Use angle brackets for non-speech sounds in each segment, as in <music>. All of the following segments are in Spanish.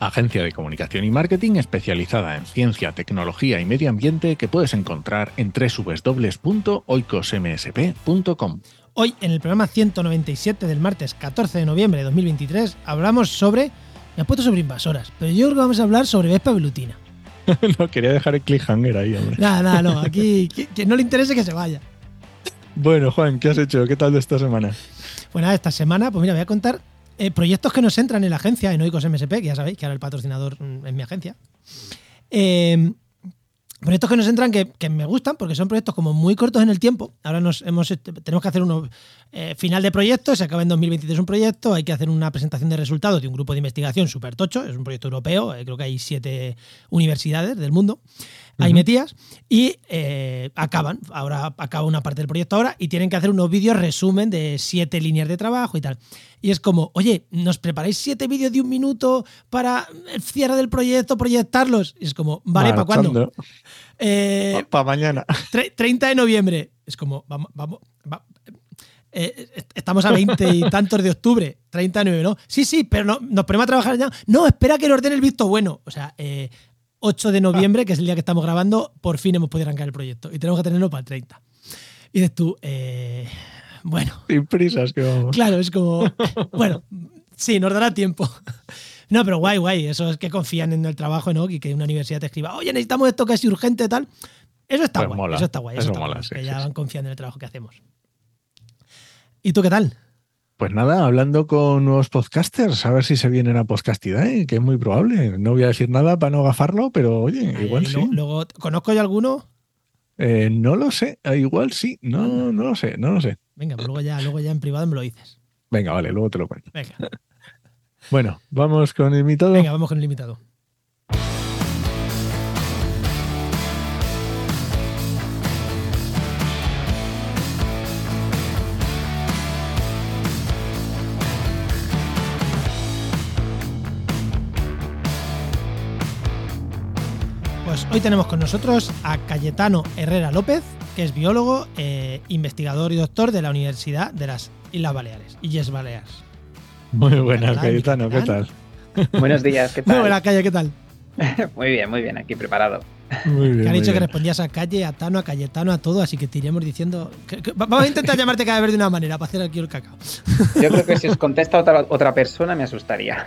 Agencia de comunicación y marketing especializada en ciencia, tecnología y medio ambiente que puedes encontrar en www.oicosmsp.com. Hoy, en el programa 197 del martes 14 de noviembre de 2023, hablamos sobre. Me he puesto sobre invasoras, pero yo creo que vamos a hablar sobre Vespa velutina. <laughs> no quería dejar el cliffhanger ahí, hombre. Nada, nada, no. <laughs> Aquí, que, que no le interese que se vaya. Bueno, Juan, ¿qué has hecho? ¿Qué tal de esta semana? Pues nada, esta semana, pues mira, voy a contar eh, proyectos que nos entran en la agencia, en Oikos MSP, que ya sabéis que ahora el patrocinador mm, es mi agencia. Eh, proyectos que nos entran que, me gustan porque son proyectos como muy cortos en el tiempo. Ahora nos hemos, tenemos que hacer uno eh, final de proyecto, se acaba en 2023 un proyecto, hay que hacer una presentación de resultados de un grupo de investigación súper tocho, es un proyecto europeo, creo que hay siete universidades del mundo ahí Ujú. metidas y eh, acaban, ahora acaba una parte del proyecto ahora y tienen que hacer unos vídeos resumen de siete líneas de trabajo y tal. Y es como, oye, ¿nos preparáis siete vídeos de un minuto para el cierre del proyecto, proyectarlos? Y es como, vale, ¿para cuándo? Eh, Para mañana. <laughs> tre- 30 de noviembre. Es como, vamos, vamos, va- eh, est- estamos a 20 y <laughs> tantos de octubre, 39, ¿no? Sí, sí, pero no, nos ponemos a trabajar ya. No, espera que le ordene el visto bueno. O sea, eh, 8 de noviembre, que es el día que estamos grabando, por fin hemos podido arrancar el proyecto y tenemos que tenerlo para el 30. Y dices tú, eh, bueno, Sin prisas que vamos. Claro, es como. <laughs> Bueno, sí, nos dará tiempo. <laughs> No, pero guay, guay. Eso es que confían en el trabajo, ¿no? Y que una universidad te escriba, oye, necesitamos esto casi urgente, tal. Eso está Pues guay. mola. Eso está guay. Eso, Eso está mola, guay, sí, que sí, ya sí. van confiando en el trabajo que hacemos. ¿Y tú qué tal? Pues nada, hablando con nuevos podcasters, a ver si se vienen a Podcastidad, que es muy probable. No voy a decir nada para no gafarlo, pero oye, igual sí. luego, ¿conozco yo alguno? Eh, no lo sé, eh, igual sí. No, no lo sé, no lo sé. Venga, pues luego ya, luego ya en privado me lo dices. Venga, vale, luego te lo cuento. Venga, <laughs> Bueno, vamos con el invitado. venga, vamos con el invitado. Hoy tenemos con nosotros a Cayetano Herrera López, que es biólogo, eh, investigador y doctor de la Universidad de las Islas Baleares, Illes Baleares. Muy buenas, Cayetano, ¿qué tal? <laughs> Buenos días, ¿qué Muy tal? buena, Calle, ¿qué tal? <laughs> Muy bien, muy bien, aquí preparado. Muy bien. Que han muy dicho que respondías a Calle, a Tano, a Cayetano, a todo, así que te iremos diciendo. que- que- vamos a intentar llamarte cada vez de una manera para hacer aquí el cacao. <laughs> Yo creo que si os contesta otra, otra persona me asustaría.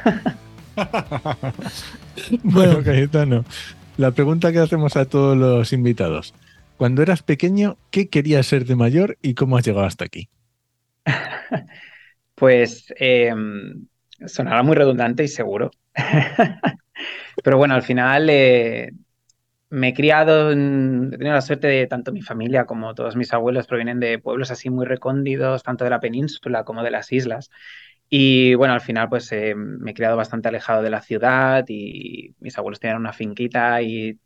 Bueno, Bueno. Cayetano, la pregunta que hacemos a todos los invitados. Cuando eras pequeño, ¿qué querías ser de mayor y cómo has llegado hasta aquí? <laughs> Pues eh, sonará muy redundante y seguro. <laughs> Pero bueno, al final eh, me he criado, en- he tenido la suerte de tanto mi familia como todos mis abuelos provienen de pueblos así muy recóndidos, tanto de la península como de las islas. Y bueno, al final pues eh, me he criado bastante alejado de la ciudad y mis abuelos tenían una finquita y,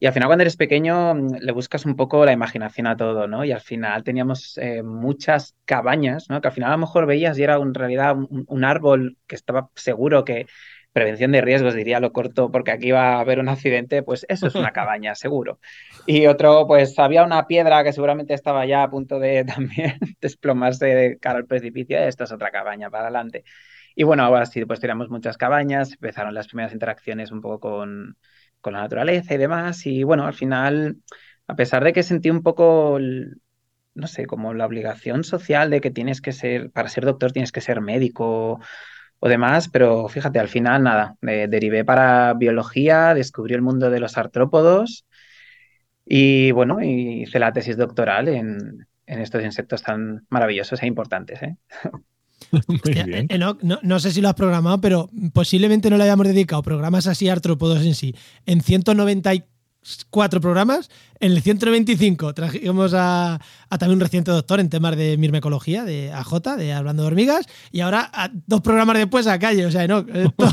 y al final cuando eres pequeño mm, le buscas un poco la imaginación a todo, ¿no? Y al final teníamos eh, muchas cabañas, ¿no? Que al final a lo mejor veías y era en realidad un, un árbol que estaba seguro que prevención de riesgos, diría lo corto, porque aquí va a haber un accidente, pues eso es una cabaña, seguro. Y otro, pues había una piedra que seguramente estaba ya a punto de <laughs> también desplomarse de cara al precipicio, esto es otra cabaña para adelante. Y bueno, ahora sí, pues teníamos muchas cabañas, empezaron las primeras interacciones un poco con, con la naturaleza y demás, y bueno, al final, a pesar de que sentí un poco, el- no sé, como la obligación social de que tienes que ser, para ser doctor tienes que ser médico o demás, pero fíjate, al final nada, eh, derivé para biología, descubrí el mundo de los artrópodos y bueno, hice la tesis doctoral en, en estos insectos tan maravillosos e importantes, ¿eh? <laughs> Hostia. Enoch, no, no sé si lo has programado, pero posiblemente no le hayamos dedicado programas así artrópodos en sí. En 194 programas, en el 195 trajimos a, a también un reciente doctor en temas de mirmecología, de AJ, de Hablando de Hormigas, y ahora a dos programas después a calle. O sea, Enoch, <laughs> esto-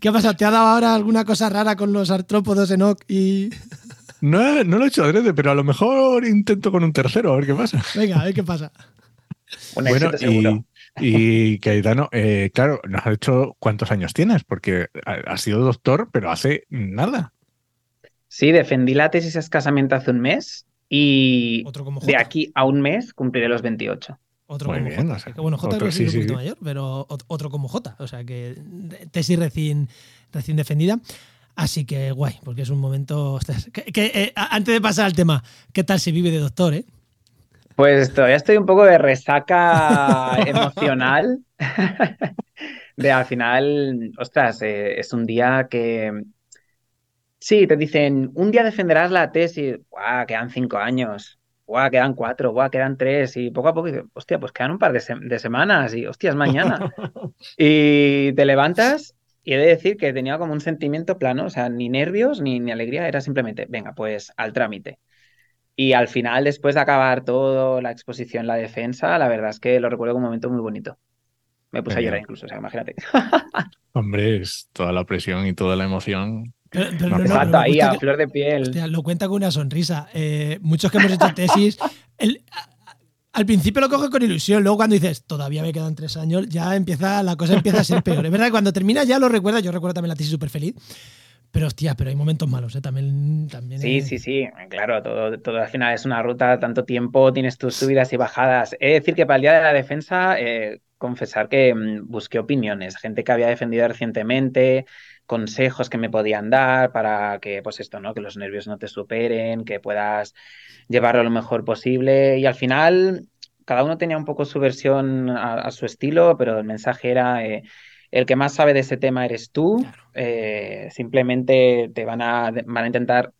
¿qué ha pasado? ¿Te ha dado ahora alguna cosa rara con los artrópodos, Enoch? Y... No, no lo he hecho adrede, pero a lo mejor intento con un tercero, a ver qué pasa. Venga, a ver qué pasa. Bueno, seguro. y, y Caetano, eh, claro, nos ha dicho cuántos años tienes, porque ha- has sido doctor, pero hace nada. Sí, defendí la tesis escasamente hace un mes y Otro como de aquí a un mes cumpliré los 28. Otro Muy como bien, Jota. o sea, Que, bueno, Jota otro- sí, es un poquito sí. mayor, pero ot- otro como Jota. O sea que tesis recién, recién defendida. Así que guay, porque es un momento. ostras, que- que, eh, a- antes de pasar al tema, ¿qué tal se vive de doctor, eh? Pues todavía estoy un poco de resaca <laughs> emocional. <laughs> De al final, ostras, eh, es un día que sí, te dicen, un día defenderás la tesis, ¡guau! Quedan cinco años, ¡guau! Quedan cuatro, ¡guau! Quedan tres, y poco a poco dices, hostia, pues quedan un par de, se- de semanas, y hostia, es mañana. <laughs> Y te levantas y he de decir que tenía como un sentimiento plano, o sea, ni nervios ni, ni alegría, era simplemente, venga, pues al trámite. Y al final, después de acabar todo, la exposición, la defensa, la verdad es que lo recuerdo como un momento muy bonito. Me puse a llorar incluso, o sea, imagínate. Hombre, es toda la presión y toda la emoción. Pero, pero No, ahí a que- flor de piel. hostia, lo cuenta con una sonrisa. Eh, muchos que hemos hecho tesis, <laughs> el- al principio lo coges con ilusión, luego cuando dices, todavía me quedan tres años, ya empieza, la cosa empieza a ser peor. Es verdad que cuando terminas ya lo recuerdas, yo recuerdo también la tesis súper feliz. Pero hostia, pero hay momentos malos, ¿eh? También, también Sí, eh, sí, sí, claro, todo, todo al final es una ruta, tanto tiempo, tienes tus subidas y bajadas. De decir que para el día de la defensa, eh, confesar que mm, busqué opiniones, gente que había defendido recientemente, consejos que me podían dar para que, pues esto, ¿no? Que los nervios no te superen, que puedas llevarlo lo mejor posible. Y al final, cada uno tenía un poco su versión a, a su estilo, pero el mensaje era, eh, el que más sabe de ese tema eres tú. Eh, simplemente te van a, van a intentar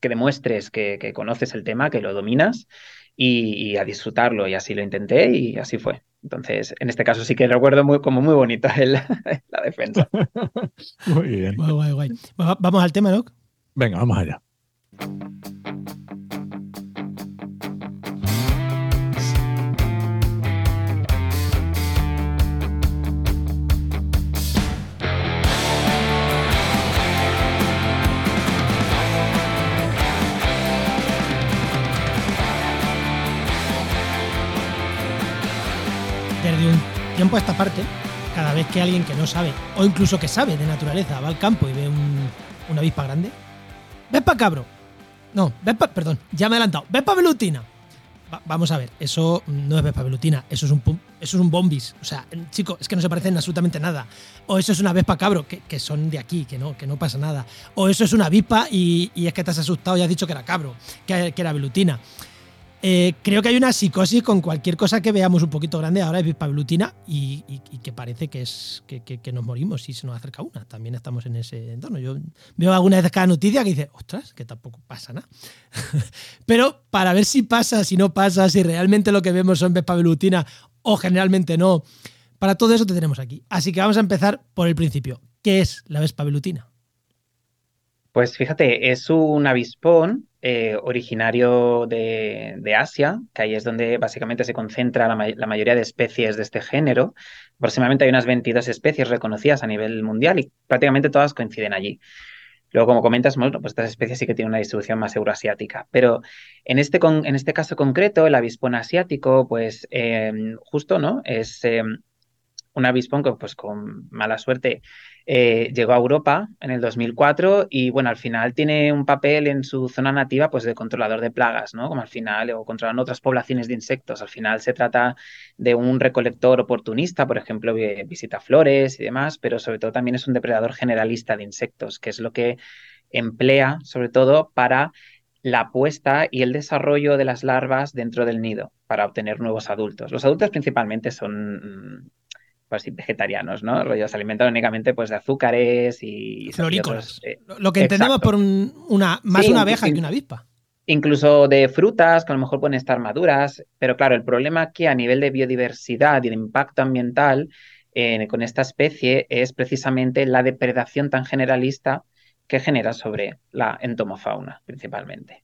que demuestres que, que conoces el tema, que lo dominas y, y a disfrutarlo. Y así lo intenté y así fue. Entonces, en este caso sí que recuerdo muy, como muy bonito el- <laughs> la defensa. <laughs> Muy bien. Guay, guay, guay. Va- Vamos al tema, ¿no? Venga, vamos allá. Tiempo a esta parte, cada vez que alguien que no sabe, o incluso que sabe de naturaleza, va al campo y ve un- una avispa grande, ¡Vespa cabro! No, Vespa, perdón, ya me he adelantado. ¡Vespa velutina! Va- vamos a ver, eso no es Vespa velutina, eso es un eso es un bombis. O sea, chico, es que no se parecen absolutamente nada. O eso es una Vespa cabro, que, que son de aquí, que no, que no pasa nada. O eso es una avispa y, y es que te has asustado y has dicho que era cabro, que, que era velutina. Eh, creo que hay una psicosis con cualquier cosa que veamos un poquito grande ahora es Vespa velutina y, que parece que es que, nos morimos si se nos acerca una. También estamos en ese entorno. Yo veo alguna vez cada noticia que dice, ostras, que tampoco pasa nada. <laughs> Pero para ver si pasa, si no pasa, si realmente lo que vemos son Vespa velutina o generalmente no, para todo eso te tenemos aquí. Así que vamos a empezar por el principio. ¿Qué es la Vespa? Pues fíjate, es un avispón eh, originario de, Asia, que ahí es donde básicamente se concentra la, ma- la mayoría de especies de este género. Aproximadamente hay unas 22 especies reconocidas a nivel mundial y prácticamente todas coinciden allí. Luego, como comentas, pues estas especies sí que tienen una distribución más euroasiática. Pero en este, con- en este caso concreto, el avispón asiático, pues eh, justo, ¿no? Es eh, un avispón que, pues con mala suerte, eh, llegó a Europa en el 2004 y bueno, al final tiene un papel en su zona nativa pues de controlador de plagas, ¿no? Como al final, o controlando otras poblaciones de insectos. Al final se trata de un recolector oportunista, por ejemplo, vi- visita flores y demás, pero sobre todo también es un depredador generalista de insectos, que es lo que emplea sobre todo para la puesta y el desarrollo de las larvas dentro del nido para obtener nuevos adultos. Los adultos principalmente son pues, sí, vegetarianos, ¿no? Rollo, se alimentan únicamente pues, de azúcares y... y Florícolas. otros, eh, Lo- que entendemos exacto. por un- una, más Sí, una un- abeja un- que una avispa. incluso de frutas que a lo mejor pueden estar maduras, pero claro, el problema aquí a nivel de biodiversidad y de impacto ambiental eh, con esta especie es precisamente la depredación tan generalista que genera sobre la entomofauna principalmente.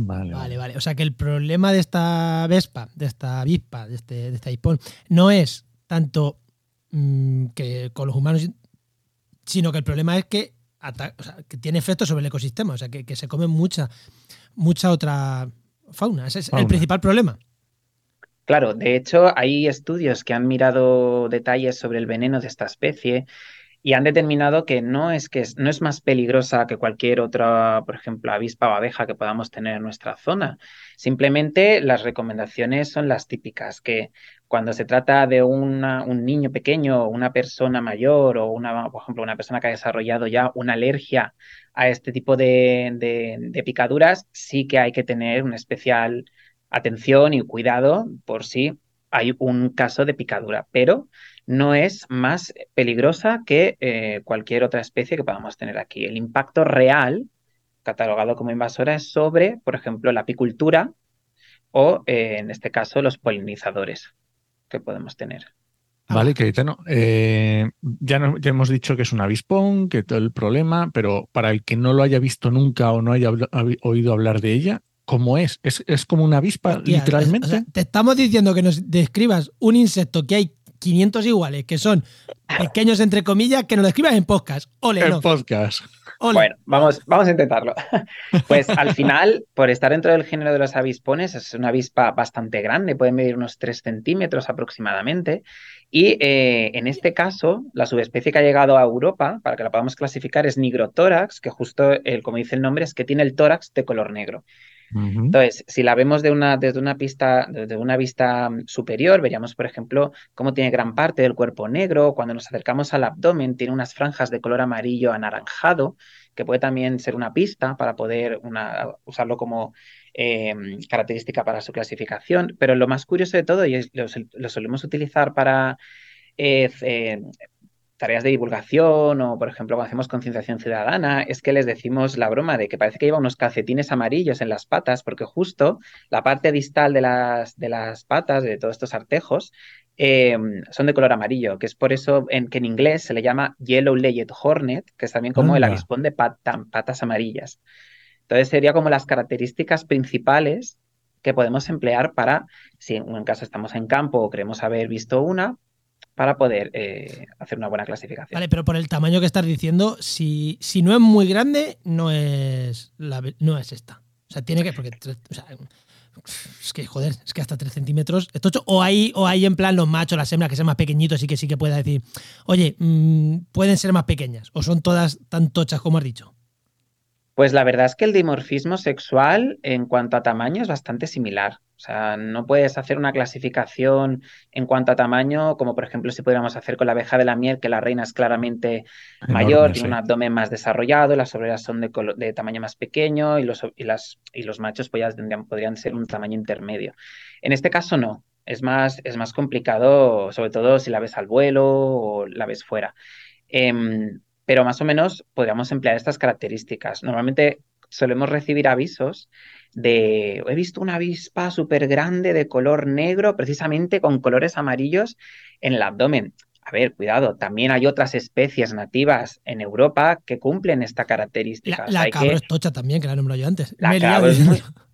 Vale, Vale, vale. O sea que el problema de esta vespa, de esta avispa, de este, de este avispón, no es tanto mm, que con los humanos, sino que el problema es que que tiene efecto sobre el ecosistema, o sea, que, se come mucha, mucha otra fauna. Ese es el principal problema. Claro, de hecho hay estudios que han mirado detalles sobre el veneno de esta especie y han determinado que no es que no es más peligrosa que cualquier otra, por ejemplo, avispa o abeja que podamos tener en nuestra zona. Simplemente las recomendaciones son las típicas, que cuando se trata de un niño pequeño, una persona mayor o una, por ejemplo, una persona que ha desarrollado ya una alergia a este tipo de, de picaduras, sí que hay que tener una especial atención y cuidado por si hay un caso de picadura. Pero no es más peligrosa que eh, cualquier otra especie que podamos tener aquí. El impacto real, catalogado como invasora, es sobre, por ejemplo, la apicultura o, eh, en este caso, los polinizadores que podemos tener. Vale, Cayetano. Eh, ya, ya, hemos dicho que es un avispón, que todo el problema, pero para el que no lo haya visto nunca o no haya oído hablar de ella, ¿cómo es? ¿Es, como una avispa, literalmente? te estamos diciendo que nos describas un insecto que hay 500 iguales, que son pequeños entre comillas, que nos lo escribas en podcast. Ole, en podcast. Bueno, vamos, vamos a intentarlo. <laughs> Pues al final, por estar dentro del género de los avispones, es una avispa bastante grande, puede medir unos 3 centímetros aproximadamente. Y eh, en este caso, la subespecie que ha llegado a Europa, para que la podamos clasificar, es Nigrotórax, que justo, el, como dice el nombre, es que tiene el tórax de color negro. Entonces, si la vemos de una, desde, una pista, desde una vista mm, superior, veríamos, por ejemplo, cómo tiene gran parte del cuerpo negro. Cuando nos acercamos al abdomen, tiene unas franjas de color amarillo anaranjado, que puede también ser una pista para poder usarlo como em, característica para su clasificación. Pero lo más curioso de todo, y lo, solemos utilizar para eh, eh, tareas de divulgación o, por ejemplo, cuando hacemos concienciación ciudadana, es que les decimos la broma de que parece que lleva unos calcetines amarillos en las patas, porque justo la parte distal de las, de las patas, de todos estos artejos, em, son de color amarillo, que es por eso en, que en inglés se le llama Yellow Legged Hornet, que es también como el avispón de patas amarillas. Entonces sería como las características principales que podemos emplear para, si en caso estamos en campo o queremos haber visto una, para poder eh, hacer una buena clasificación. Vale, pero por el tamaño que estás diciendo, si, si no es muy grande, no es, la, no es esta. O sea, tiene que. Porque, es que, joder, es que hasta 3 centímetros. o hay, o hay en plan los machos, las hembras que sean más pequeñitos y que sí que pueda decir, oye, mm, pueden ser más pequeñas. O son todas tan tochas como has dicho. Pues la verdad es que el dimorfismo sexual en cuanto a tamaño es bastante similar. O sea, no puedes hacer una clasificación en cuanto a tamaño, como por ejemplo si pudiéramos hacer con la abeja de la miel, que la reina es claramente mayor, tiene un abdomen más desarrollado, las obreras son de, tamaño más pequeño y los, y las, y los machos pues tendrían, podrían ser un tamaño intermedio. En este caso no, es más, es más complicado, sobre todo si la ves al vuelo o la ves fuera. Em, pero más o menos podríamos emplear estas características. Normalmente solemos recibir avisos de, he visto una avispa súper grande de color negro, precisamente con colores amarillos en el abdomen. A ver, cuidado, también hay otras especies nativas en Europa que cumplen esta característica. La, la cabra es tocha también, que la nombrado yo antes. La cabra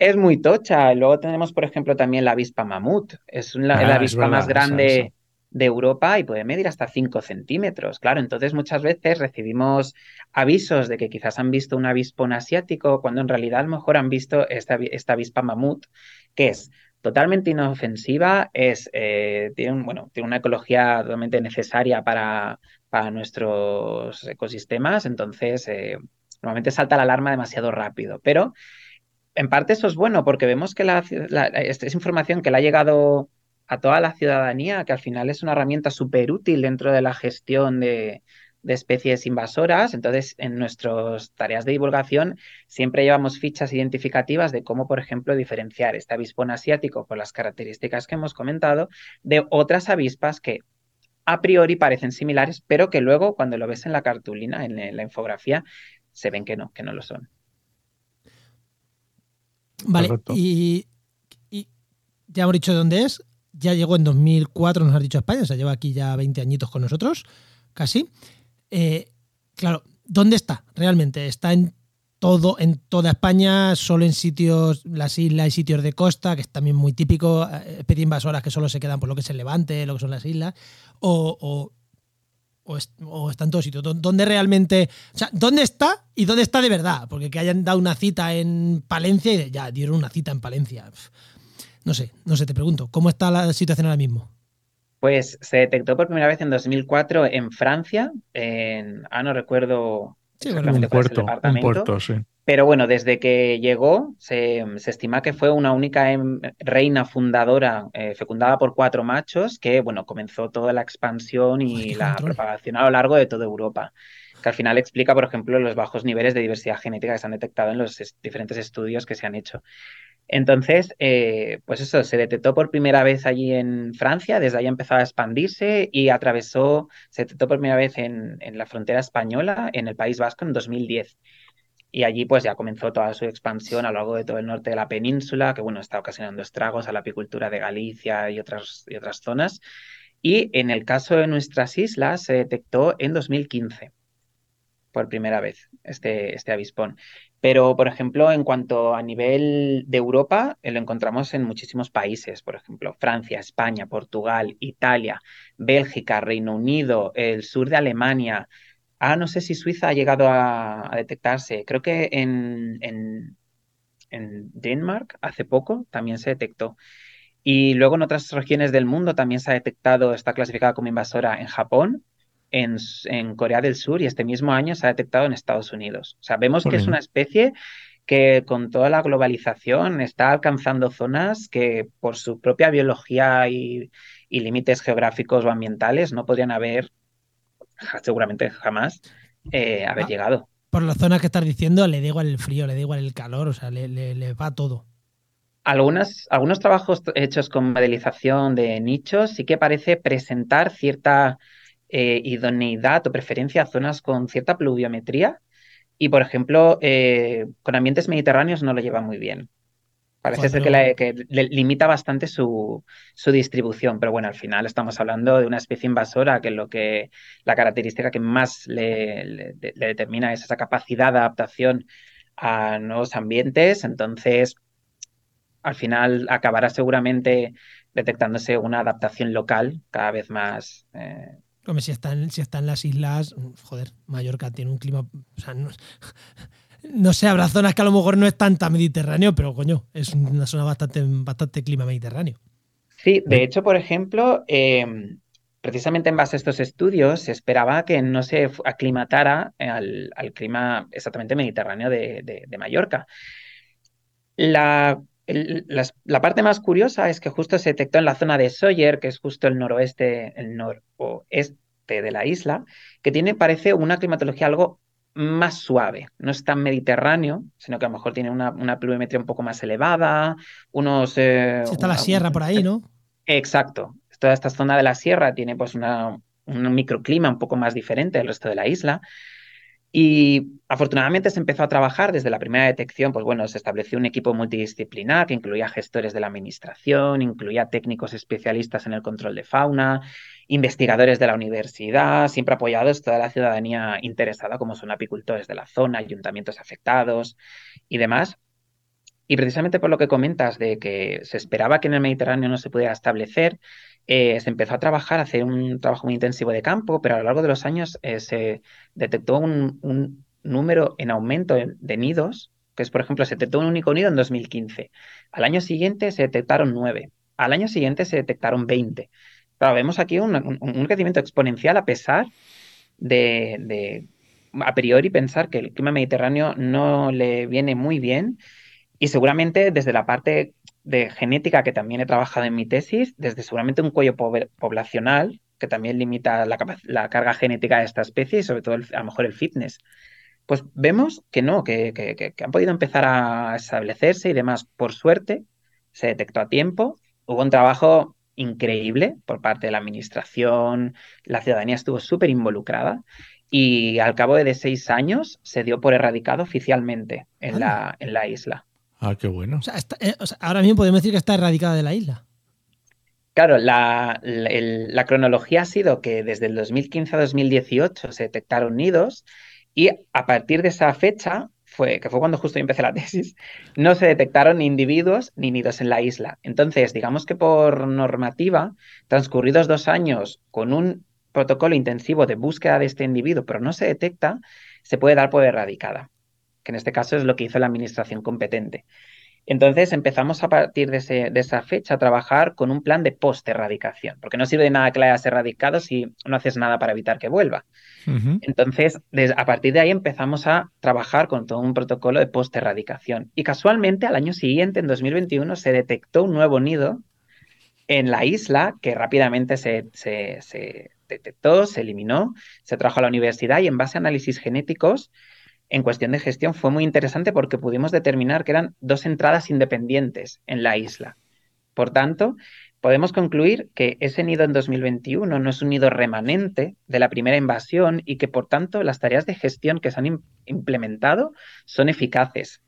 es muy, tocha. Luego tenemos, por ejemplo, también la avispa mamut. Es la ah, avispa más grande de Europa y puede medir hasta 5 centímetros. Claro, entonces muchas veces recibimos avisos de que quizás han visto un avispón asiático cuando en realidad a lo mejor han visto esta, esta avispa mamut, que es totalmente inofensiva, es, eh, tiene, bueno, tiene una ecología totalmente necesaria para, para nuestros ecosistemas, entonces eh, normalmente salta la alarma demasiado rápido, pero en parte eso es bueno porque vemos que la, es información que le ha llegado a toda la ciudadanía, que al final es una herramienta súper útil dentro de la gestión de, especies invasoras. Entonces, en nuestras tareas de divulgación siempre llevamos fichas identificativas de cómo, por ejemplo, diferenciar este avispón asiático por las características que hemos comentado de otras avispas que a priori parecen similares, pero que luego cuando lo ves en la cartulina, en la infografía, se ven que no, que no lo son. Vale, y, y, ya hemos dicho dónde es ya llegó en 2004, nos has dicho España, o sea, lleva aquí ya 20 añitos con nosotros, casi. Eh, claro, ¿dónde está realmente? ¿Está en todo, en toda España, solo en sitios, las islas y sitios de costa, que es también muy típico, eh, especies invasoras que solo se quedan por lo que es el levante, lo que son las islas, o, o, está en todos sitios? ¿Dónde realmente, o sea, dónde está y dónde está de verdad? Porque que hayan dado una cita en Palencia y ya dieron una cita en Palencia. No sé, no sé, te pregunto, ¿cómo está la situación ahora mismo? Pues se detectó por primera vez en 2004 en Francia, en, ah, no recuerdo sí, un puerto, un puerto, sí. Pero bueno, desde que llegó, se, estima que fue una única em, reina fundadora eh, fecundada por cuatro machos que, bueno, comenzó toda la expansión y la propagación a lo largo de toda Europa. Que al final explica, por ejemplo, los bajos niveles de diversidad genética que se han detectado en los diferentes estudios que se han hecho. Entonces, eh, pues eso, se detectó por primera vez allí en Francia, desde ahí empezó a expandirse y atravesó, se detectó por primera vez en, la frontera española, en el País Vasco, en 2010 y allí pues ya comenzó toda su expansión a lo largo de todo el norte de la península, que bueno, está ocasionando estragos a la apicultura de Galicia y otras, otras zonas. Y en el caso de nuestras islas se detectó en 2015 por primera vez este, este avispón. Pero, por ejemplo, en cuanto a nivel de Europa, eh, lo encontramos en muchísimos países, por ejemplo, Francia, España, Portugal, Italia, Bélgica, Reino Unido, el sur de Alemania, Ah, no sé si Suiza ha llegado a, detectarse. Creo que en, en, en Denmark hace poco también se detectó. Y luego en otras regiones del mundo también se ha detectado, está clasificada como invasora en Japón, en, en, Corea del Sur y este mismo año se ha detectado en Estados Unidos. O sea, vemos que es una especie que con toda la globalización está alcanzando zonas que por su propia biología y, y límites geográficos o ambientales no podrían haber seguramente jamás eh, haber ah, llegado. Por la zona que estás diciendo, le da igual el frío, le da igual el calor, o sea, le, va todo. Algunas, algunos trabajos hechos con modelización de nichos sí que parece presentar cierta eh, idoneidad o preferencia a zonas con cierta pluviometría y, por ejemplo, eh, con ambientes mediterráneos no lo lleva muy bien. Parece ser que, limita bastante su, distribución, pero bueno, al final estamos hablando de una especie invasora que lo que la característica que más le, determina es esa capacidad de adaptación a nuevos ambientes. Entonces, al final acabará seguramente detectándose una adaptación local cada vez más. Eh... si están, si está en las islas, joder, Mallorca tiene un clima. <laughs> No sé, habrá zonas que a lo mejor no es tanta mediterráneo, pero coño, es una zona bastante, bastante clima mediterráneo. Sí, de hecho, por ejemplo, em, precisamente en base a estos estudios se esperaba que no se aclimatara al, clima exactamente mediterráneo de, Mallorca. La, la, parte más curiosa es que justo se detectó en la zona de Sawyer, que es justo el noroeste, el noroeste de la isla, que tiene, parece, una climatología algo más suave, no es tan mediterráneo, sino que a lo mejor tiene una, una pluviometría un poco más elevada, unos... Eh, está la sierra por ahí, ¿no? Exacto. Toda esta zona de la sierra tiene pues una, un microclima un poco más diferente del resto de la isla. Y afortunadamente se empezó a trabajar desde la primera detección, pues bueno, se estableció un equipo multidisciplinar que incluía gestores de la administración, incluía técnicos especialistas en el control de fauna, investigadores de la universidad, siempre apoyados toda la ciudadanía interesada, como son apicultores de la zona, ayuntamientos afectados y demás. Y precisamente por lo que comentas de que se esperaba que en el Mediterráneo no se pudiera establecer, eh, se empezó a trabajar, a hacer un trabajo muy intensivo de campo, pero a lo largo de los años eh, se detectó un, número en aumento de nidos, que es, por ejemplo, se detectó un único nido en 2015. Al año siguiente se detectaron nueve. Al año siguiente se detectaron 20. Claro, vemos aquí un, crecimiento exponencial a pesar de, a priori, pensar que el clima mediterráneo no le viene muy bien y seguramente desde la parte de genética que también he trabajado en mi tesis, desde seguramente un cuello poblacional que también limita la, carga genética de esta especie y sobre todo a lo mejor el fitness. Pues vemos que no, que, que han podido empezar a establecerse y demás. Por suerte, se detectó a tiempo. Hubo un trabajo increíble por parte de la administración, la ciudadanía estuvo súper involucrada y al cabo de seis años se dio por erradicado oficialmente en, la, en la isla. Ah, qué bueno. Eh, ahora mismo podemos decir que está erradicada de la isla. Claro, la, la, cronología ha sido que desde el 2015 a 2018 se detectaron nidos y a partir de esa fecha fue, que fue cuando justo yo empecé la tesis, no se detectaron ni individuos ni nidos en la isla. Entonces, digamos que por normativa, transcurridos dos años con un protocolo intensivo de búsqueda de este individuo, pero no se detecta, se puede dar por erradicada, que en este caso es lo que hizo la administración competente. Entonces empezamos a partir de, esa fecha a trabajar con un plan de post-erradicación, porque no sirve de nada que la hayas erradicado si no haces nada para evitar que vuelva. Entonces, a partir de ahí empezamos a trabajar con todo un protocolo de post-erradicación. Y casualmente al año siguiente, en 2021, se detectó un nuevo nido en la isla que rápidamente se, se detectó, se eliminó, se trajo a la universidad y en base a análisis genéticos en cuestión de gestión fue muy interesante porque pudimos determinar que eran dos entradas independientes en la isla. Por tanto, podemos concluir que ese nido en 2021 no es un nido remanente de la primera invasión y que, por tanto, las tareas de gestión que se han implementado son eficaces.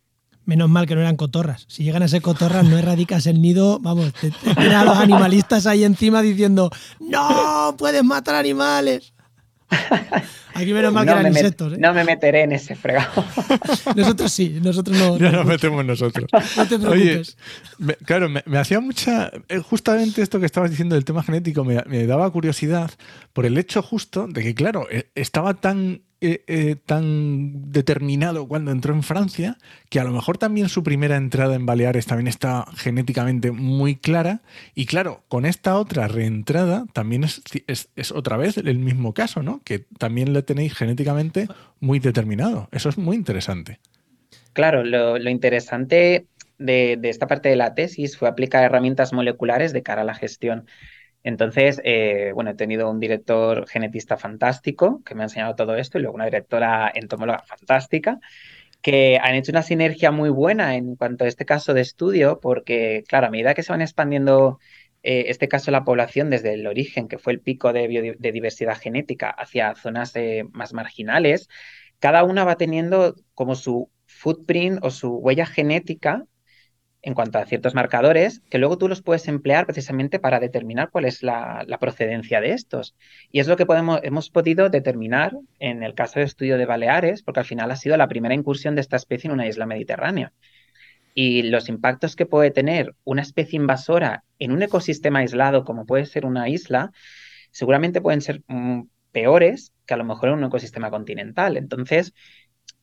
Menos mal que no eran cotorras. Si llegan a ser cotorras, no erradicas el nido, vamos, te, te a los animalistas ahí encima diciendo, no, puedes matar animales. Aquí menos mal que eran insectos. ¿eh? No me meteré en ese fregado. <laughs> nosotros sí, nosotros no. Ya nos metemos nosotros. No te preocupes. Oye, claro, me, hacía mucha. Eh, justamente esto que estabas diciendo del tema genético me, me, daba curiosidad por el hecho justo de que, claro, eh, estaba tan eh, eh, tan determinado cuando entró en Francia, que a lo mejor también su primera entrada en Baleares también está genéticamente muy clara. Y claro, con esta otra reentrada también es, es, otra vez el mismo caso, ¿no? Que también le tenéis genéticamente muy determinado. Eso es muy interesante. Claro, lo, interesante de, de, esta parte de la tesis fue aplicar herramientas moleculares de cara a la gestión. Entonces, eh, bueno, he tenido un director genetista fantástico que me ha enseñado todo esto y luego una directora entomóloga fantástica que han hecho una sinergia muy buena en cuanto a este caso de estudio, porque, claro, a medida que se van expandiendo eh, este caso de la población desde el origen, que fue el pico de, diversidad genética, hacia zonas eh, más marginales, cada una va teniendo como su footprint o su huella genética en cuanto a ciertos marcadores que luego tú los puedes emplear precisamente para determinar cuál es la, procedencia de estos. Y es lo que hemos podido determinar en el caso de estudio de Baleares, porque al final ha sido la primera incursión de esta especie en una isla mediterránea. Y los impactos que puede tener una especie invasora en un ecosistema aislado como puede ser una isla, seguramente pueden ser mm, peores que a lo mejor en un ecosistema continental. Entonces,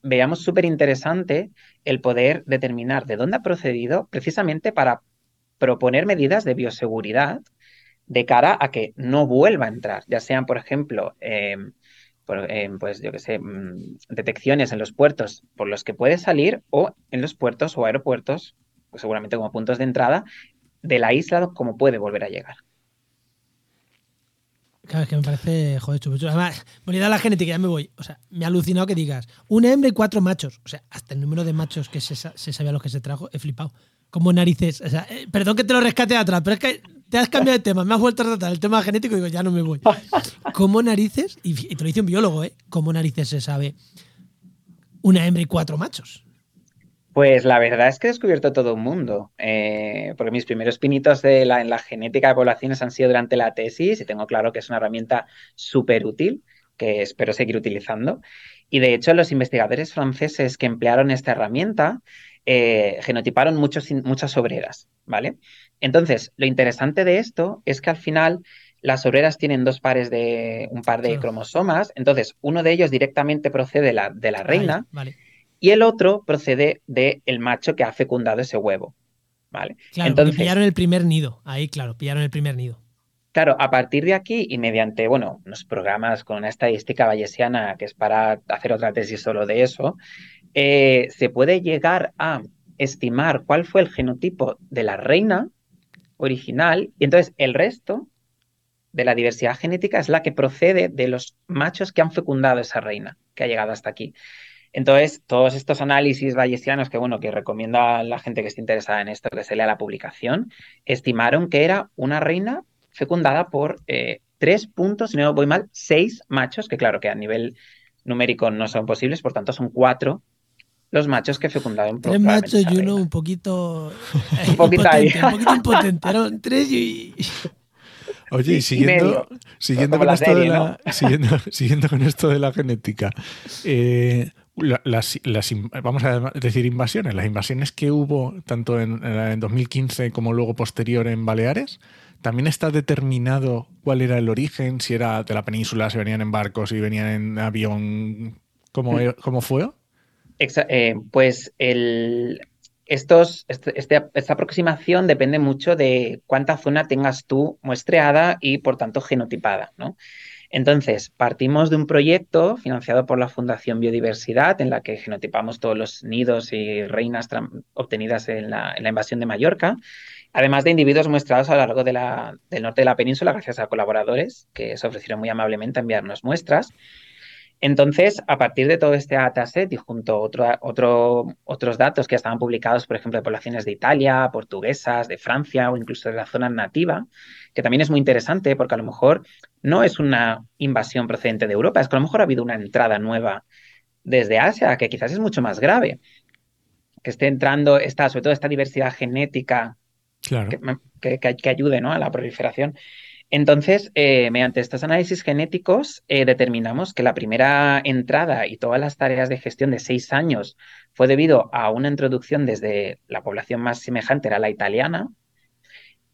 veamos súper interesante el poder determinar de dónde ha procedido precisamente para proponer medidas de bioseguridad de cara a que no vuelva a entrar, ya sean, por ejemplo, em, em, pues yo que sé, mm, detecciones en los puertos por los que puede salir o en los puertos o aeropuertos, pues seguramente como puntos de entrada de la isla como puede volver a llegar. Claro, es que me parece, joder, chulo. Además, bonita la genética, ya me voy. O sea, me ha alucinado que digas una hembra y cuatro machos. O sea, hasta el número de machos que se, sabía los que se trajo, he flipado. Como narices. O sea, eh, perdón que te lo rescate atrás, pero es que te has cambiado de tema. Me has vuelto a tratar el tema genético y digo, ya no me voy. <laughs> ¿Cómo narices? Y, y te lo dice un biólogo, ¿eh? ¿Cómo narices se sabe una hembra y cuatro machos? Pues la verdad es que he descubierto todo un mundo, eh, porque mis primeros pinitos de la, en la genética de poblaciones han sido durante la tesis y tengo claro que es una herramienta súper útil que espero seguir utilizando. Y de hecho los investigadores franceses que emplearon esta herramienta eh, genotiparon muchos, muchas obreras, ¿vale? Entonces, lo interesante de esto es que al final las obreras tienen dos pares de, un par de cromosomas, entonces uno de ellos directamente procede de la, de la reina. vale y el otro procede del macho que ha fecundado ese huevo. ¿Vale? Claro, Entonces, pillaron el primer nido. Ahí, claro, pillaron el primer nido. Claro, a partir de aquí y mediante, bueno, unos programas con una estadística bayesiana que es para hacer otra tesis solo de eso, eh, se puede llegar a estimar cuál fue el genotipo de la reina original y entonces el resto de la diversidad genética es la que procede de los machos que han fecundado esa reina que ha llegado hasta aquí. Entonces, todos estos análisis bayesianos que, bueno, que recomienda a la gente que esté interesada en esto que se lea la publicación, estimaron que era una reina fecundada por eh, tres puntos, si no voy mal, seis machos, que claro que a nivel numérico no son posibles, por tanto son cuatro los machos que fecundaron. Tres machos y uno un poquito... <laughs> un poquito ahí. Un poquito impotente, <laughs> tres y... Oye, y siguiendo, siguiendo, con esto de la, <laughs> siguiendo, con esto de la genética, eh, las, vamos a decir invasiones, las invasiones que hubo tanto en, en 2015 como luego posterior en Baleares, ¿también está determinado cuál era el origen? Si era de la península, si venían en barcos, si venían en avión, ¿cómo, hmm. cómo fue? Eh, pues el, estos, este, este, esta aproximación depende mucho de cuánta zona tengas tú muestreada y por tanto genotipada, ¿no? Entonces, partimos de un proyecto financiado por la Fundación Biodiversidad, en la que genotipamos todos los nidos y reinas obtenidas en la, invasión de Mallorca, además de individuos muestrados a lo largo del norte de la península, gracias a colaboradores que se ofrecieron muy amablemente a enviarnos muestras. Entonces, a partir de todo este dataset y junto a otro, otros datos que estaban publicados, por ejemplo, de poblaciones de Italia, portuguesas, de Francia o incluso de la zona nativa, que también es muy interesante porque a lo mejor no es una invasión procedente de Europa, es que a lo mejor ha habido una entrada nueva desde Asia, que quizás es mucho más grave, que esté entrando esta, sobre todo esta diversidad genética que, que, ayude ¿no? a la proliferación. Entonces, eh, mediante estos análisis genéticos, eh, determinamos que la primera entrada y todas las tareas de gestión de seis años fue debido a una introducción desde la población más semejante, era la italiana.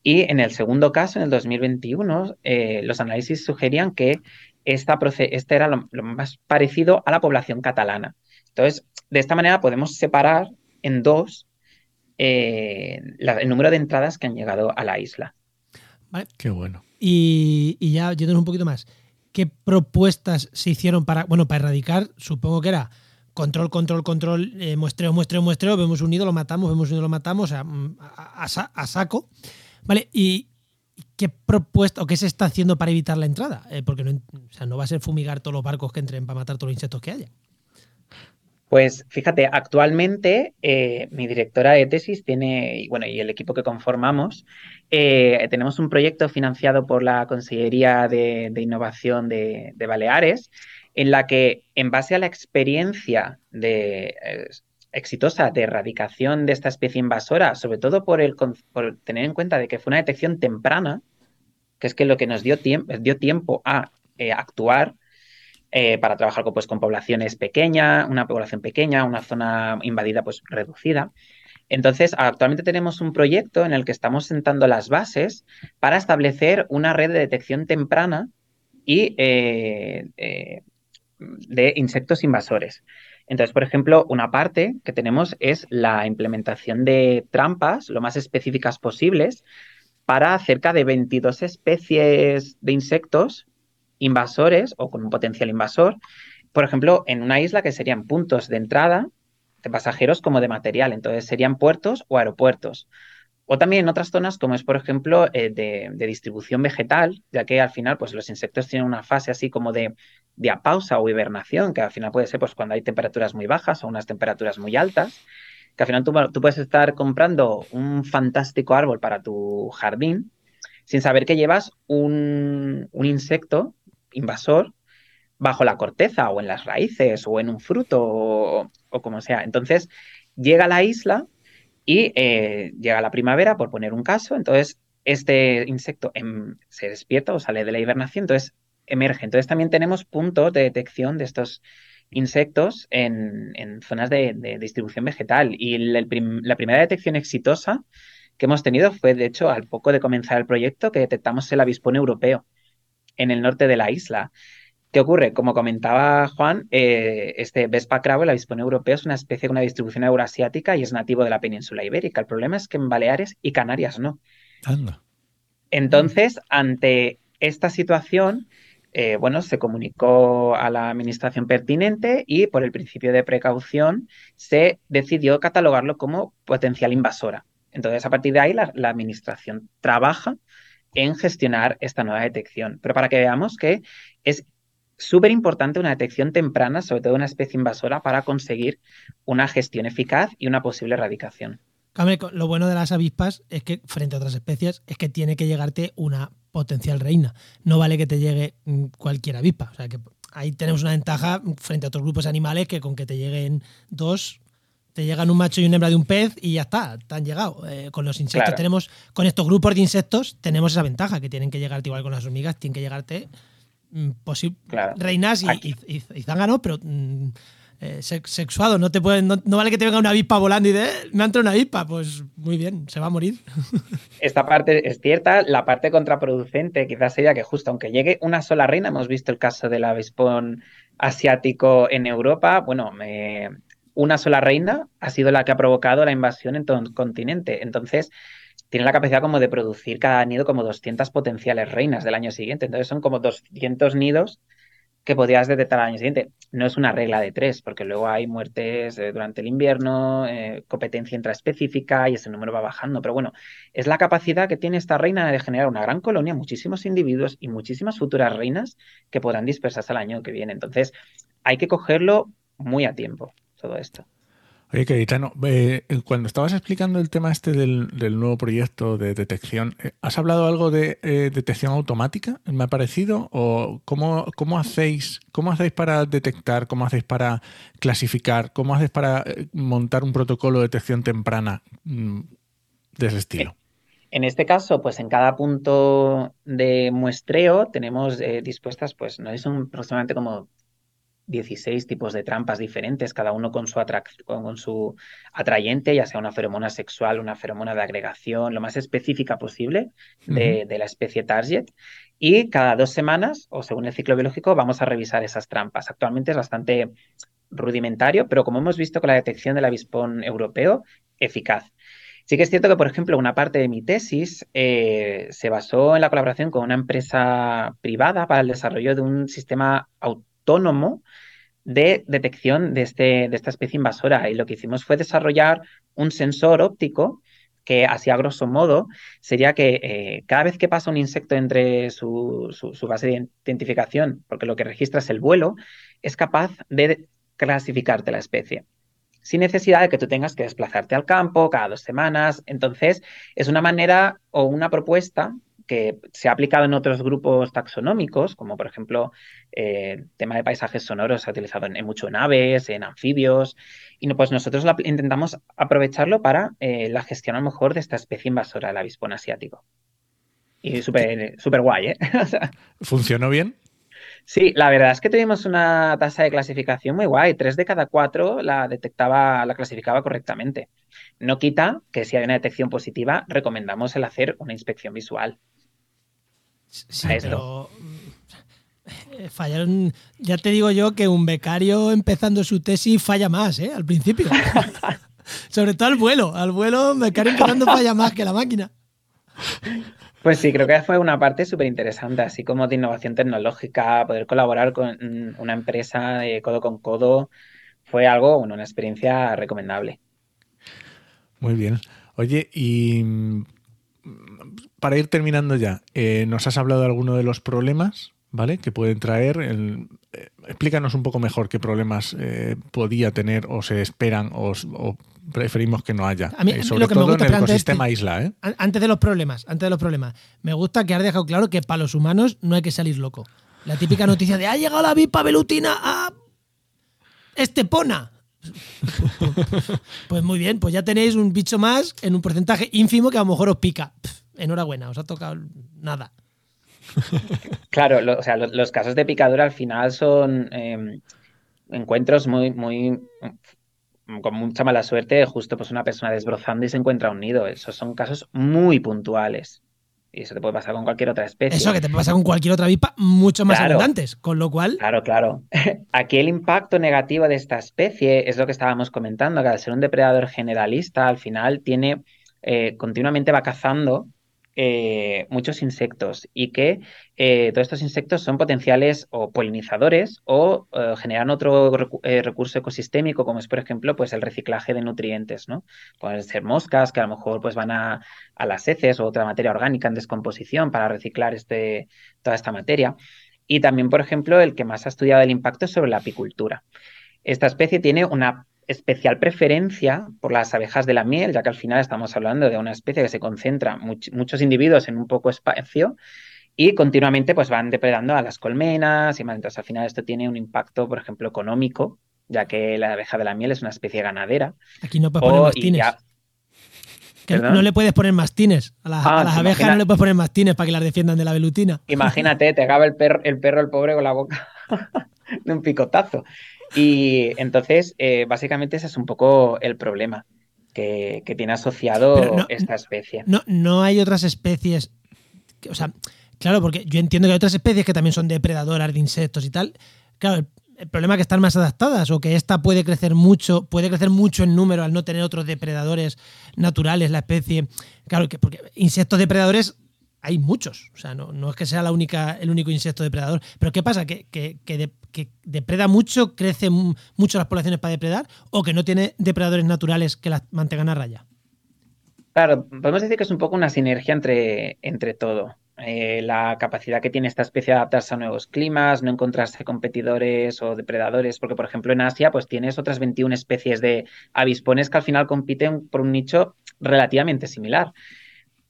Y en el segundo caso, en el 2021, eh, los análisis sugerían que esta este era lo, más parecido a la población catalana. Entonces, de esta manera podemos separar en dos el número de entradas que han llegado a la isla. Vale. Qué bueno. Y, ya yéndonos un poquito más, ¿qué propuestas se hicieron para, bueno, para erradicar? Supongo que era control, control, control, eh, muestreo, muestreo, muestreo, vemos unido, lo matamos, vemos unido, lo matamos, mm, a, a, saco. ¿Vale? ¿Y qué propuesta o qué se está haciendo para evitar la entrada? Eh, porque no, o sea, no va a ser fumigar todos los barcos que entren para matar todos los insectos que haya. Pues fíjate, actualmente eh, mi directora de tesis tiene, bueno, y el equipo que conformamos, eh, tenemos un proyecto financiado por la Consellería de, Innovación de, Baleares, en la que, en base a la experiencia de, eh, exitosa de erradicación de esta especie invasora, sobre todo por, el, por tener en cuenta de que fue una detección temprana, que es que lo que nos dio, dio tiempo a actuar eh, para trabajar con, pues, con poblaciones pequeñas, una población pequeña, una zona invadida pues reducida. Entonces, actualmente tenemos un proyecto en el que estamos sentando las bases para establecer una red de detección temprana y eh, eh, de insectos invasores. Entonces, por ejemplo, una parte que tenemos es la implementación de trampas lo más específicas posibles para cerca de 22 especies de insectos invasores o con un potencial invasor, por ejemplo, en una isla que serían puntos de entrada de pasajeros como de material, entonces serían puertos o aeropuertos. O también en otras zonas, como es, por ejemplo, eh, de, distribución vegetal, ya que al final, pues los insectos tienen una fase así como de diapausa o hibernación, que al final puede ser pues, cuando hay temperaturas muy bajas o unas temperaturas muy altas, que al final tú, tú puedes estar comprando un fantástico árbol para tu jardín sin saber que llevas un, un insecto invasor bajo la corteza o en las raíces o en un fruto o, como sea. Entonces llega a la isla y eh, llega la primavera, por poner un caso, entonces este insecto em, se despierta o sale de la hibernación, entonces emerge. Entonces también tenemos puntos de detección de estos insectos en, zonas de, distribución vegetal. Y la primera detección exitosa que hemos tenido fue, de hecho, al poco de comenzar el proyecto, que detectamos el avispón europeo en el norte de la isla. ¿Qué ocurre? Como comentaba Juan, eh, este Vespa cravo, el avispón europeo, es una especie con una distribución euroasiática y es nativo de la península ibérica. El problema es que en Baleares y Canarias no. Entonces, ante esta situación, eh, bueno, se comunicó a la administración pertinente y por el principio de precaución se decidió catalogarlo como potencial invasora. Entonces, a partir de ahí, la, la administración trabaja en gestionar esta nueva detección. Pero para que veamos que es súper importante una detección temprana, sobre todo una especie invasora, para conseguir una gestión eficaz y una posible erradicación. Lo bueno de las avispas es que, frente a otras especies, es que tiene que llegarte una potencial reina. No vale que te llegue mm, cualquier avispa. O sea que ahí tenemos una ventaja frente a otros grupos animales que con que te lleguen dos te llegan un macho y una hembra de un pez y ya está, te han llegado. Eh, con los insectos tenemos, con estos grupos de insectos tenemos esa ventaja, que tienen que llegarte igual con las hormigas, tienen que llegarte mm, reinas y, y, pero mm, eh, sexuado. No, te pueden, no, vale que te venga una avispa volando y de, eh, me ha entrado una avispa. Pues muy bien, se va a morir. <laughs> Esta parte es cierta. La parte contraproducente quizás sería que justo aunque llegue una sola reina, hemos visto el caso del avispón asiático en Europa, bueno, una sola reina ha sido la que ha provocado la invasión en todo el continente. Entonces, tiene la capacidad como de producir cada nido como 200 potenciales reinas del año siguiente. Entonces, son como 200 nidos que podrías detectar al año siguiente. No es una regla de tres, porque luego hay muertes eh, durante el invierno, eh, competencia intraespecífica y ese número va bajando. Pero bueno, es la capacidad que tiene esta reina de generar una gran colonia, muchísimos individuos y muchísimas futuras reinas que podrán dispersarse al año que viene. Entonces, hay que cogerlo muy a tiempo, todo esto. Oye, Cayetano, eh, cuando estabas explicando el tema este del, nuevo proyecto de detección, eh, ¿has hablado algo de eh, detección automática? ¿Me ha parecido? ¿O cómo, cómo, hacéis, cómo hacéis para detectar? ¿Cómo hacéis para clasificar? ¿Cómo hacéis para montar un protocolo de detección temprana mm, de ese estilo? En este caso, pues en cada punto de muestreo tenemos dispuestas, pues no son aproximadamente como 16 tipos de trampas diferentes, cada uno con su, con su atrayente, ya sea una feromona sexual, una feromona de agregación, lo más específica posible de, la especie target. Y cada dos semanas, o según el ciclo biológico, vamos a revisar esas trampas. Actualmente es bastante rudimentario, pero como hemos visto con la detección del avispón europeo, eficaz. Sí que es cierto que, por ejemplo, una parte de mi tesis eh, se basó en la colaboración con una empresa privada para el desarrollo de un sistema autónomo de detección de, este, de esta especie invasora. Y lo que hicimos fue desarrollar un sensor óptico que, así a grosso modo, sería que eh, cada vez que pasa un insecto entre su, su, base de identificación, porque lo que registra es el vuelo, es capaz de clasificarte la especie sin necesidad de que tú tengas que desplazarte al campo cada dos semanas. Entonces, es una manera o una propuesta que se ha aplicado en otros grupos taxonómicos, como por ejemplo el eh, tema de paisajes sonoros, se ha utilizado en, mucho en aves, en anfibios, y pues nosotros intentamos aprovecharlo para eh, la gestión a lo mejor de esta especie invasora, el avispón asiático. Y súper super guay, ¿eh? <laughs> ¿Funcionó bien? Sí, la verdad es que tuvimos una tasa de clasificación muy guay. Tres de cada cuatro la detectaba, la clasificaba correctamente. No quita que si hay una detección positiva, recomendamos el hacer una inspección visual. Sí, pero eh, fallaron. Ya te digo yo que un becario empezando su tesis falla más, ¿eh? Al principio. <laughs> Sobre todo al vuelo. Al vuelo, un becario empezando falla más que la máquina. Pues sí, creo que fue una parte súper interesante, así como de innovación tecnológica, poder colaborar con una empresa de codo con codo, fue algo, bueno, una experiencia recomendable. Muy bien. Oye, y para ir terminando ya, eh, nos has hablado de alguno de los problemas, ¿vale? Que pueden traer. Eh, explícanos un poco mejor qué problemas eh, podía tener o se esperan o, preferimos que no haya. A mí, sobre todo en el ecosistema isla, ¿eh? Antes de los problemas, antes de los problemas, me gusta que has dejado claro que para los humanos no hay que salir loco. La típica noticia de ha llegado la vipa velutina a Estepona. Pues muy bien, pues ya tenéis un bicho más en un porcentaje ínfimo que a lo mejor os pica enhorabuena, os ha tocado nada. Claro, o sea, los, casos de picadura al final son em, encuentros muy, muy con mucha mala suerte, justo pues una persona desbrozando y se encuentra un nido. Esos son casos muy puntuales. Y eso te puede pasar con cualquier otra especie. Eso que te puede pasar con cualquier otra vipa mucho más abundantes, con lo cual. Claro, claro. <laughs> Aquí el impacto negativo de esta especie es lo que estábamos comentando, que al ser un depredador generalista, al final tiene eh, continuamente va cazando eh, muchos insectos y que eh, todos estos insectos son potenciales o polinizadores o eh, generan otro recurso ecosistémico como es por ejemplo pues el reciclaje de nutrientes, ¿no? Pueden ser moscas que a lo mejor pues van a, las heces o otra materia orgánica en descomposición para reciclar este, toda esta materia. Y también, por ejemplo, el que más ha estudiado el impacto es sobre la apicultura. Esta especie tiene una especial preferencia por las abejas de la miel, ya que al final estamos hablando de una especie que se concentra muchos individuos en un poco espacio y continuamente pues van depredando a las colmenas y más. Entonces al final esto tiene un impacto, por ejemplo, económico, ya que la abeja de la miel es una especie ganadera. Aquí no puedes poner mastines. no le puedes poner mastines. A, ah, las abejas no le puedes poner mastines para que las defiendan de la velutina. Imagínate, te acaba el perro, el perro, el pobre, con la boca <laughs> de un picotazo. Y entonces, eh, básicamente ese es un poco el problema que, tiene asociado esta especie. No, no hay otras especies, o sea, claro, porque yo entiendo que hay otras especies que también son depredadoras de insectos y tal. Claro, el problema es que están más adaptadas o que esta puede crecer mucho, puede crecer mucho en número al no tener otros depredadores naturales, la especie. Claro, que porque insectos depredadores hay muchos. O sea, no, es que sea el único insecto depredador. Pero ¿qué pasa? ¿Que, depreda mucho, crece mucho las poblaciones para depredar o que no tiene depredadores naturales que las mantengan a raya? Claro, podemos decir que es un poco una sinergia entre, entre todo. Eh, la capacidad que tiene esta especie de adaptarse a nuevos climas, no encontrarse competidores o depredadores, porque por ejemplo en Asia pues tienes otras 21 especies de avispones que al final compiten por un nicho relativamente similar.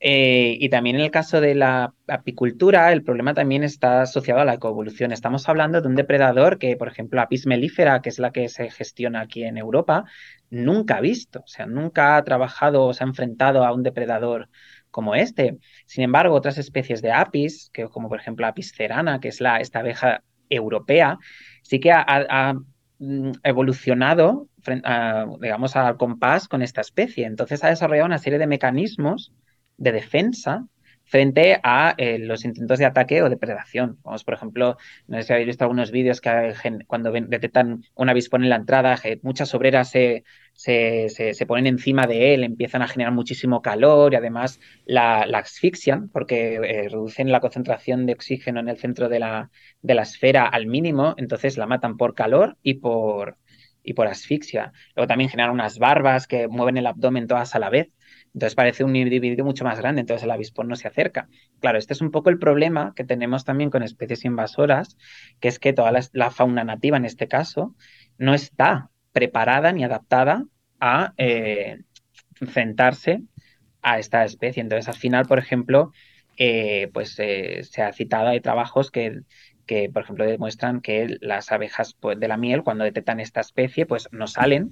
Eh, y también en el caso de la apicultura, el problema también está asociado a la ecoevolución. Estamos hablando de un depredador que, por ejemplo, Apis mellifera, que es la que se gestiona aquí en Europa, nunca ha visto, o sea, nunca ha trabajado o se ha enfrentado a un depredador como este. Sin embargo, otras especies de apis, que, como por ejemplo Apis cerana, que es la, esta abeja europea, sí que ha, mm, evolucionado, digamos, al compás con esta especie. Entonces ha desarrollado una serie de mecanismos de defensa frente a eh, los intentos de ataque o depredación. Vamos, por ejemplo, no sé si habéis visto algunos vídeos que cuando detectan un avispón en la entrada, muchas obreras se, se, ponen encima de él, empiezan a generar muchísimo calor y además la, asfixian porque eh, reducen la concentración de oxígeno en el centro de la, de la esfera al mínimo, entonces la matan por calor y por, y por asfixia. Luego también generan unas barbas que mueven el abdomen todas a la vez. Entonces parece un individuo mucho más grande, entonces el avispón no se acerca. Claro, este es un poco el problema que tenemos también con especies invasoras, que es que toda la, fauna nativa en este caso no está preparada ni adaptada a eh, enfrentarse a esta especie. Entonces, al final, por ejemplo, eh, pues eh, se ha citado, hay trabajos que, que, por ejemplo, demuestran que las abejas pues, de la miel, cuando detectan esta especie, pues no salen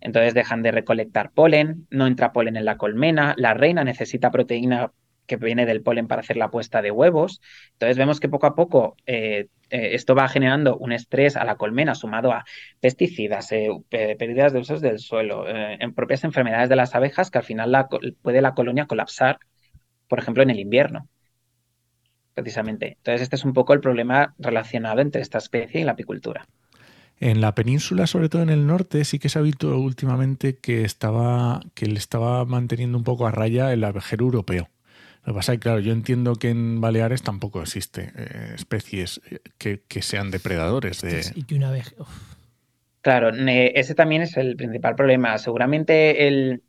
entonces dejan de recolectar polen, no entra polen en la colmena, la reina necesita proteína que viene del polen para hacer la puesta de huevos. Entonces vemos que poco a poco eh, eh, esto va generando un estrés a la colmena sumado a pesticidas, eh, pérdidas de usos del suelo, en propias enfermedades de las abejas que al final puede la colonia colapsar, por ejemplo, en el invierno. Precisamente. Entonces este es un poco el problema relacionado entre esta especie y la apicultura. En la península, sobre todo en el norte, sí que se ha visto últimamente que estaba que le estaba manteniendo un poco a raya el abejero europeo. Lo que pasa es que, claro, yo entiendo que en Baleares tampoco existe eh, especies eh, que, sean depredadores de. Y que una abeja. Claro, ese también es el principal problema. Seguramente el,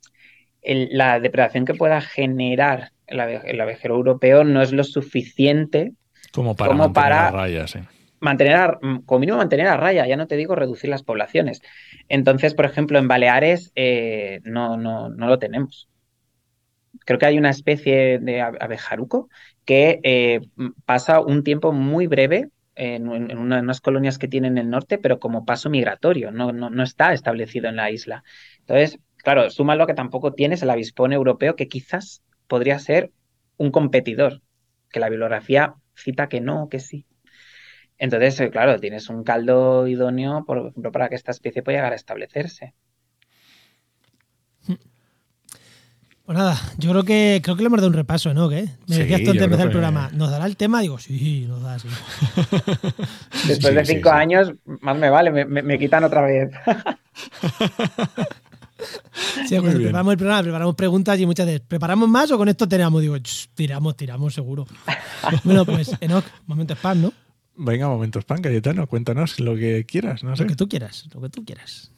la depredación que pueda generar el, abejero europeo no es lo suficiente como para como para, raya, sí mantener, a, como mínimo mantener a raya, ya no te digo reducir las poblaciones. Entonces, por ejemplo, en Baleares eh, no, no, no, lo tenemos. Creo que hay una especie de abejaruco que eh, pasa un tiempo muy breve en, unas colonias que tienen en el norte, pero como paso migratorio, no, no, no está establecido en la isla. Entonces, claro, súmalo que tampoco tienes el avispón europeo, que quizás podría ser un competidor, que la bibliografía cita que no, que sí. Entonces, eh, claro, tienes un caldo idóneo, por ejemplo, para que esta especie pueda llegar a establecerse. Pues nada, yo creo que creo que le hemos dado un repaso, ¿no? ¿Qué? Me decías tú antes de empezar el programa, ¿nos dará el tema? Digo, sí, nos da, sí. <laughs> Después de cinco años, más me vale, me, quitan otra vez. <laughs> Sí, cuando preparamos el programa, preparamos preguntas y muchas veces, ¿preparamos más o con esto tenemos? Digo, tiramos, tiramos, seguro. <laughs> bueno, pues, Enoch, momento spam, ¿no? Venga, momentos pan, Cayetano, cuéntanos lo que quieras, no sé. Lo que tú quieras, lo que tú quieras.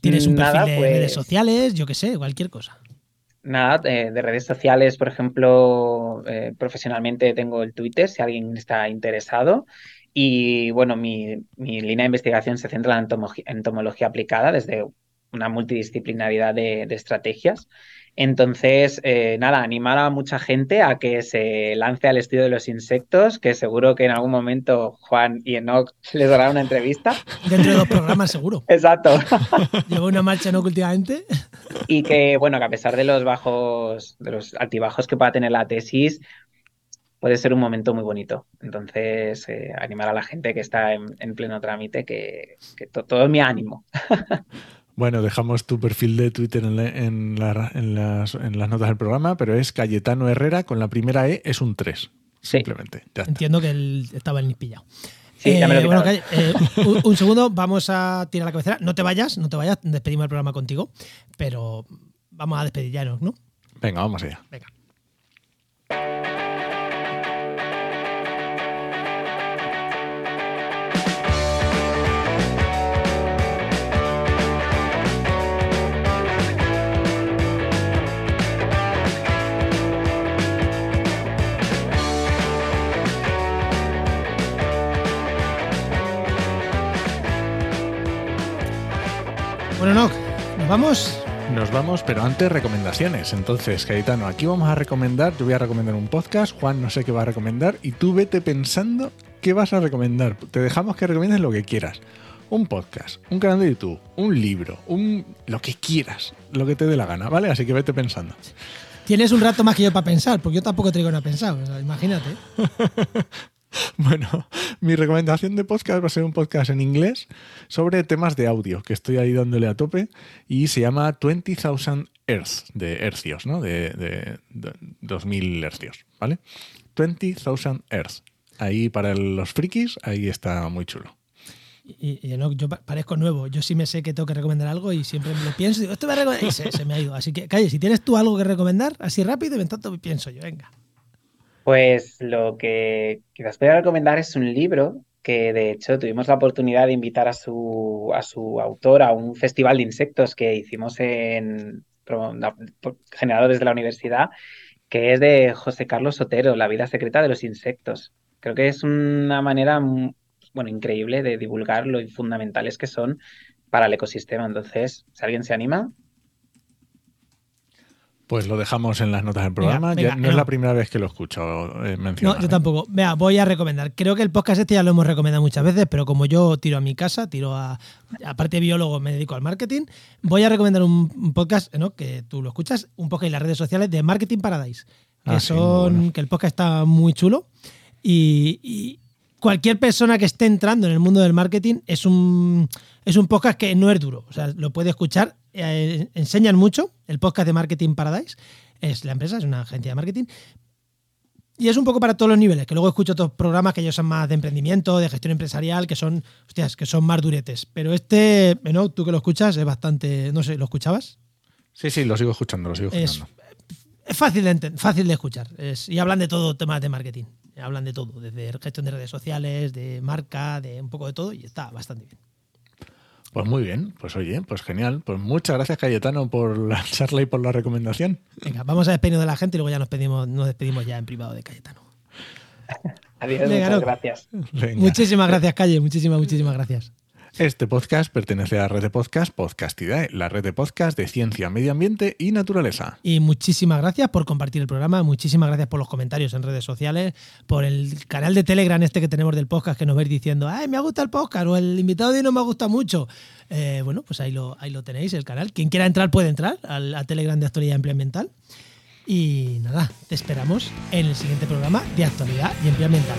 Tienes un perfil de redes pues sociales, yo qué sé, cualquier cosa. Nada, eh, de, redes sociales, por ejemplo, eh, profesionalmente tengo el Twitter, si alguien está interesado. Y bueno, mi, línea de investigación se centra en entomología aplicada desde una multidisciplinaridad de, de estrategias. Entonces, eh, nada, animar a mucha gente a que se lance al estudio de los insectos, que seguro que en algún momento Juan y Enoch les darán una entrevista. Dentro de dos programas, seguro. <laughs> Exacto. <laughs> Llevo una marcha Enoch últimamente. Y que, bueno, que a pesar de los bajos, de los altibajos que pueda tener la tesis, puede ser un momento muy bonito. Entonces, eh, animar a la gente que está en, pleno trámite, que, todo mi ánimo. <laughs> Bueno, dejamos tu perfil de Twitter en, las, notas del programa, pero es Cayetano Herrera con la primera E, es un 3. Simplemente. Entiendo que él estaba el pillado. Sí, ya me lo eh, eh, <laughs> un, segundo, vamos a tirar la cabecera. No te vayas, no te vayas, despedimos el programa contigo, pero vamos a despedir ya, ¿no? Venga, vamos allá. Venga. Bueno, no, nos vamos. Nos vamos, pero antes recomendaciones. Entonces, Cayetano, aquí vamos a recomendar, yo voy a recomendar un podcast, Juan no sé qué va a recomendar, y tú vete pensando qué vas a recomendar. Te dejamos que recomiendes lo que quieras. Un podcast, un canal de YouTube, un libro, un lo que quieras, lo que te dé la gana, ¿vale? Así que vete pensando. Tienes un rato más que yo para pensar, porque yo tampoco traigo nada pensado, imagínate. <laughs> <laughs> Bueno, mi recomendación de podcast va a ser un podcast en inglés sobre temas de audio, que estoy ahí dándole a tope, y se llama 20,000 Hertz, de hercios, ¿no? De, 2000 hercios, ¿vale? 20,000 Hertz. Ahí para los frikis, ahí está muy chulo. Y, yo parezco nuevo. Yo sí me sé que tengo que recomendar algo y siempre me lo pienso digo, esto me recomendar. Y se, me ha ido. Así que, calle, si tienes tú algo que recomendar, así rápido, y tanto pienso yo, venga. Pues lo que quizás voy recomendar es un libro que de hecho tuvimos la oportunidad de invitar a su, a su autor a un festival de insectos que hicimos en generado desde la universidad, que es de José Carlos Sotero, La vida secreta de los insectos. Creo que es una manera bueno, increíble de divulgar lo fundamentales que son para el ecosistema. Entonces, si alguien se anima, pues lo dejamos en las notas del programa. no, es la primera vez que lo escucho eh, mencionar. No, yo tampoco. Vea, voy a recomendar. Creo que el podcast este ya lo hemos recomendado muchas veces, pero como yo tiro a mi casa, tiro a. Aparte de biólogo, me dedico al marketing. Voy a recomendar un, podcast, ¿no? Que tú lo escuchas, un podcast en las redes sociales de Marketing Paradise. Que ah, son. Que el podcast está muy chulo. y cualquier persona que esté entrando en el mundo del marketing es un, es un podcast que no es duro. O sea, lo puede escuchar. Eh, enseñan mucho. El podcast de Marketing Paradise es la empresa, es una agencia de marketing. Y es un poco para todos los niveles, que luego escucho otros programas que ellos son más de emprendimiento, de gestión empresarial, que son, hostias, que son más duretes. Pero este, bueno, tú que lo escuchas, es bastante, no sé, ¿lo escuchabas? Sí, sí, lo sigo escuchando, lo sigo escuchando. Es, fácil de, fácil de escuchar. y hablan de todo temas de marketing hablan de todo, desde gestión de redes sociales, de marca, de un poco de todo, y está bastante bien. Pues muy bien, pues oye, pues genial. Pues muchas gracias Cayetano por la <laughs> charla y por la recomendación. Venga, vamos a despedirnos de la gente y luego ya nos, pedimos, nos despedimos ya en privado de Cayetano. Adiós, muchas gracias. Muchísimas gracias, Calle, muchísimas, muchísimas gracias. Este podcast pertenece a la red de podcast Podcastidae, la red de podcast de ciencia, medio ambiente y naturaleza. Y muchísimas gracias por compartir el programa, muchísimas gracias por los comentarios en redes sociales, por el canal de Telegram este que tenemos del podcast que nos veis diciendo, ay, me ha gustado el podcast o el invitado de hoy no me gusta mucho. Eh, bueno, pues ahí lo, ahí lo tenéis, el canal. Quien quiera entrar puede entrar al, a Telegram de Actualidad Ambiental. Y nada, te esperamos en el siguiente programa de Actualidad y Empleo Ambiental.